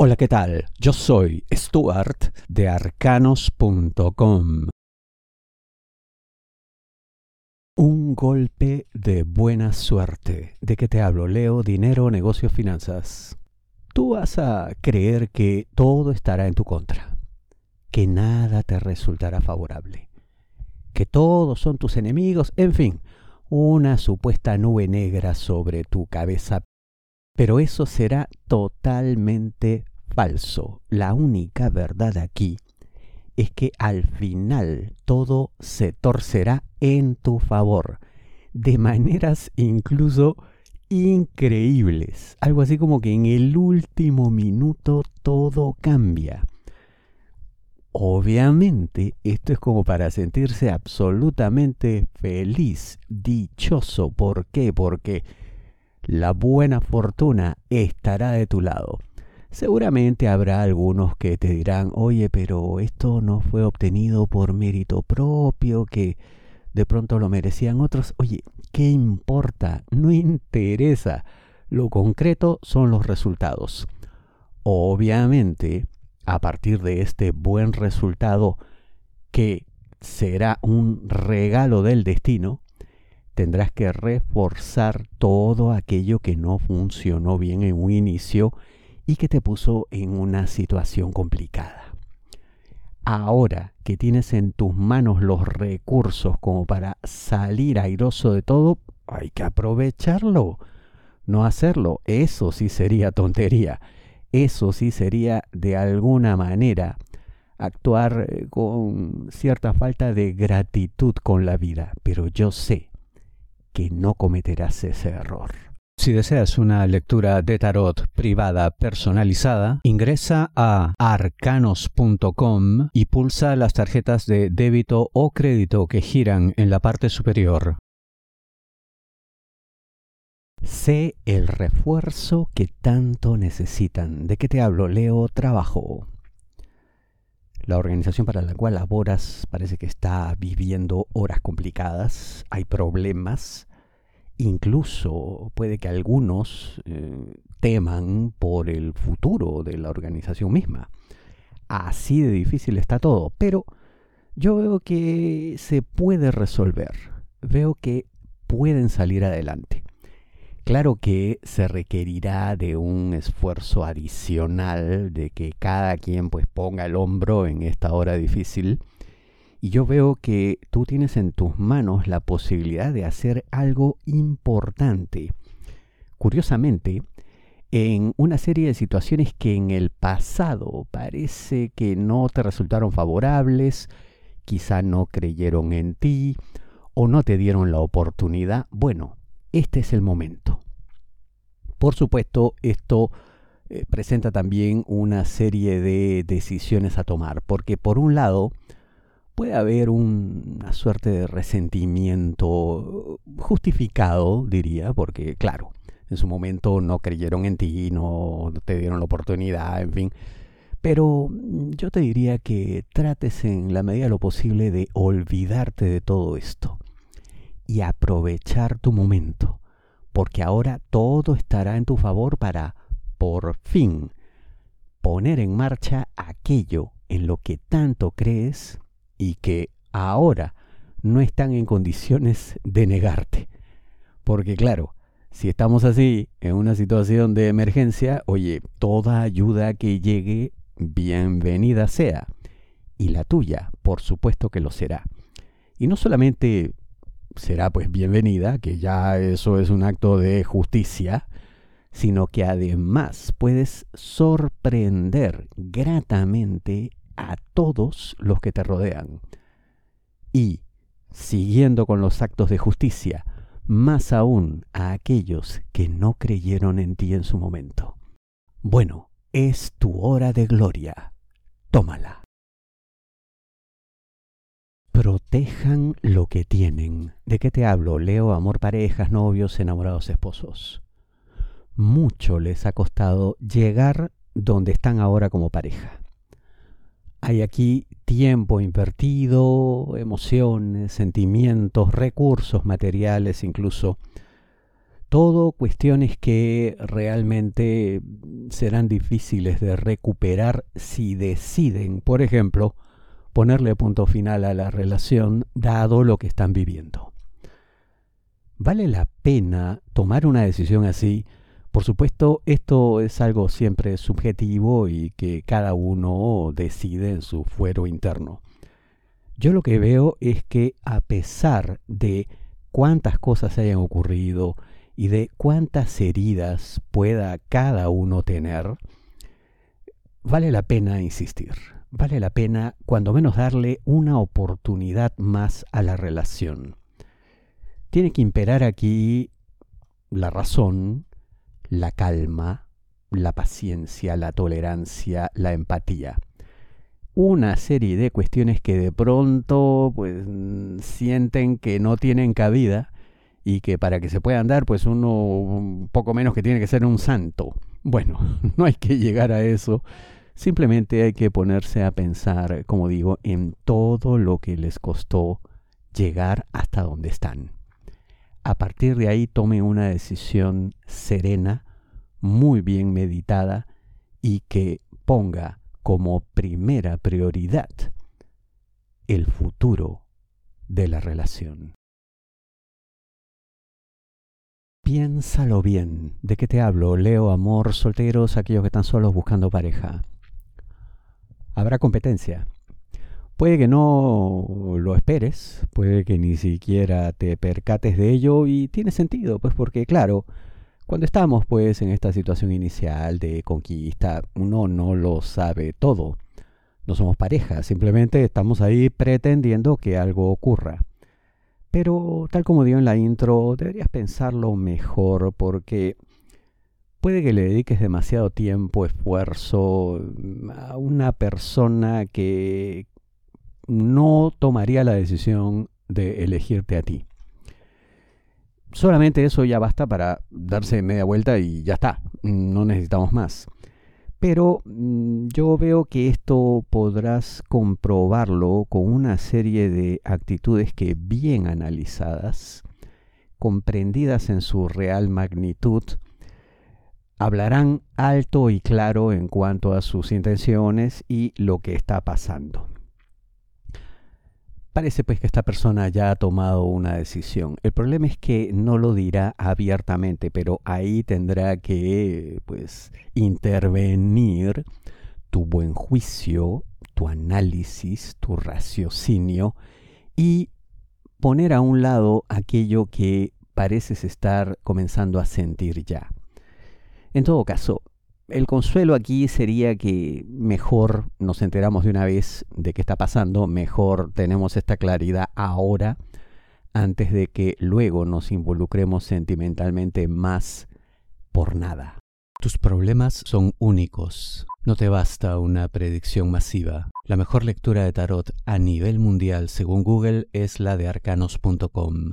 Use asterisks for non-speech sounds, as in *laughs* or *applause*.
Hola, ¿qué tal? Yo soy Stuart de arcanos.com. Un golpe de buena suerte. ¿De qué te hablo? Leo, dinero, negocios, finanzas. Tú vas a creer que todo estará en tu contra, que nada te resultará favorable, que todos son tus enemigos, en fin, una supuesta nube negra sobre tu cabeza pero eso será totalmente falso. La única verdad aquí es que al final todo se torcerá en tu favor, de maneras incluso increíbles. Algo así como que en el último minuto todo cambia. Obviamente, esto es como para sentirse absolutamente feliz, dichoso. ¿Por qué? Porque la buena fortuna estará de tu lado. Seguramente habrá algunos que te dirán, oye, pero esto no fue obtenido por mérito propio, que de pronto lo merecían otros. Oye, ¿qué importa? No interesa. Lo concreto son los resultados. Obviamente, a partir de este buen resultado, que será un regalo del destino, tendrás que reforzar todo aquello que no funcionó bien en un inicio y que te puso en una situación complicada. Ahora que tienes en tus manos los recursos como para salir airoso de todo, hay que aprovecharlo. No hacerlo, eso sí sería tontería. Eso sí sería de alguna manera actuar eh, con cierta falta de gratitud con la vida. Pero yo sé que no cometerás ese error. Si deseas una lectura de tarot privada personalizada, ingresa a arcanos.com y pulsa las tarjetas de débito o crédito que giran en la parte superior. Sé el refuerzo que tanto necesitan. ¿De qué te hablo? Leo trabajo. La organización para la cual laboras parece que está viviendo horas complicadas, hay problemas, Incluso puede que algunos eh, teman por el futuro de la organización misma. Así de difícil está todo, pero yo veo que se puede resolver, veo que pueden salir adelante. Claro que se requerirá de un esfuerzo adicional, de que cada quien pues ponga el hombro en esta hora difícil, y yo veo que tú tienes en tus manos la posibilidad de hacer algo importante. Curiosamente, en una serie de situaciones que en el pasado parece que no te resultaron favorables, quizá no creyeron en ti o no te dieron la oportunidad, bueno, este es el momento. Por supuesto, esto eh, presenta también una serie de decisiones a tomar, porque por un lado, puede haber una suerte de resentimiento justificado, diría, porque claro, en su momento no creyeron en ti, no te dieron la oportunidad, en fin. Pero yo te diría que trates en la medida de lo posible de olvidarte de todo esto y aprovechar tu momento, porque ahora todo estará en tu favor para, por fin, poner en marcha aquello en lo que tanto crees y que ahora no están en condiciones de negarte. Porque claro, si estamos así en una situación de emergencia, oye, toda ayuda que llegue, bienvenida sea. Y la tuya, por supuesto que lo será. Y no solamente será pues bienvenida, que ya eso es un acto de justicia, sino que además puedes sorprender gratamente a todos los que te rodean. Y, siguiendo con los actos de justicia, más aún a aquellos que no creyeron en ti en su momento. Bueno, es tu hora de gloria. Tómala. Protejan lo que tienen. ¿De qué te hablo? Leo amor parejas, novios, enamorados, esposos. Mucho les ha costado llegar donde están ahora como pareja. Hay aquí tiempo invertido, emociones, sentimientos, recursos materiales incluso. Todo cuestiones que realmente serán difíciles de recuperar si deciden, por ejemplo, ponerle punto final a la relación dado lo que están viviendo. ¿Vale la pena tomar una decisión así? Por supuesto, esto es algo siempre subjetivo y que cada uno decide en su fuero interno. Yo lo que veo es que a pesar de cuántas cosas hayan ocurrido y de cuántas heridas pueda cada uno tener, vale la pena insistir, vale la pena cuando menos darle una oportunidad más a la relación. Tiene que imperar aquí la razón, la calma, la paciencia, la tolerancia, la empatía. Una serie de cuestiones que de pronto pues sienten que no tienen cabida y que para que se puedan dar, pues uno un poco menos que tiene que ser un santo. Bueno, *laughs* no hay que llegar a eso. Simplemente hay que ponerse a pensar, como digo, en todo lo que les costó llegar hasta donde están. A partir de ahí tome una decisión serena, muy bien meditada y que ponga como primera prioridad el futuro de la relación. Piénsalo bien. ¿De qué te hablo? Leo, amor, solteros, aquellos que están solos buscando pareja. Habrá competencia. Puede que no lo esperes, puede que ni siquiera te percates de ello y tiene sentido, pues porque claro, cuando estamos pues en esta situación inicial de conquista, uno no lo sabe todo. No somos pareja, simplemente estamos ahí pretendiendo que algo ocurra. Pero tal como digo en la intro, deberías pensarlo mejor porque puede que le dediques demasiado tiempo, esfuerzo mm, a una persona que no tomaría la decisión de elegirte a ti. Solamente eso ya basta para darse media vuelta y ya está, no necesitamos más. Pero mm, yo veo que esto podrás comprobarlo con una serie de actitudes que bien analizadas, comprendidas en su real magnitud, hablarán alto y claro en cuanto a sus intenciones y lo que está pasando. Parece pues que esta persona ya ha tomado una decisión. El problema es que no lo dirá abiertamente, pero ahí tendrá que pues intervenir tu buen juicio, tu análisis, tu raciocinio y poner a un lado aquello que pareces estar comenzando a sentir ya. En todo caso, el consuelo aquí sería que mejor nos enteramos de una vez de qué está pasando, mejor tenemos esta claridad ahora, antes de que luego nos involucremos sentimentalmente más por nada. Tus problemas son únicos. No te basta una predicción masiva. La mejor lectura de tarot a nivel mundial según Google es la de arcanos.com.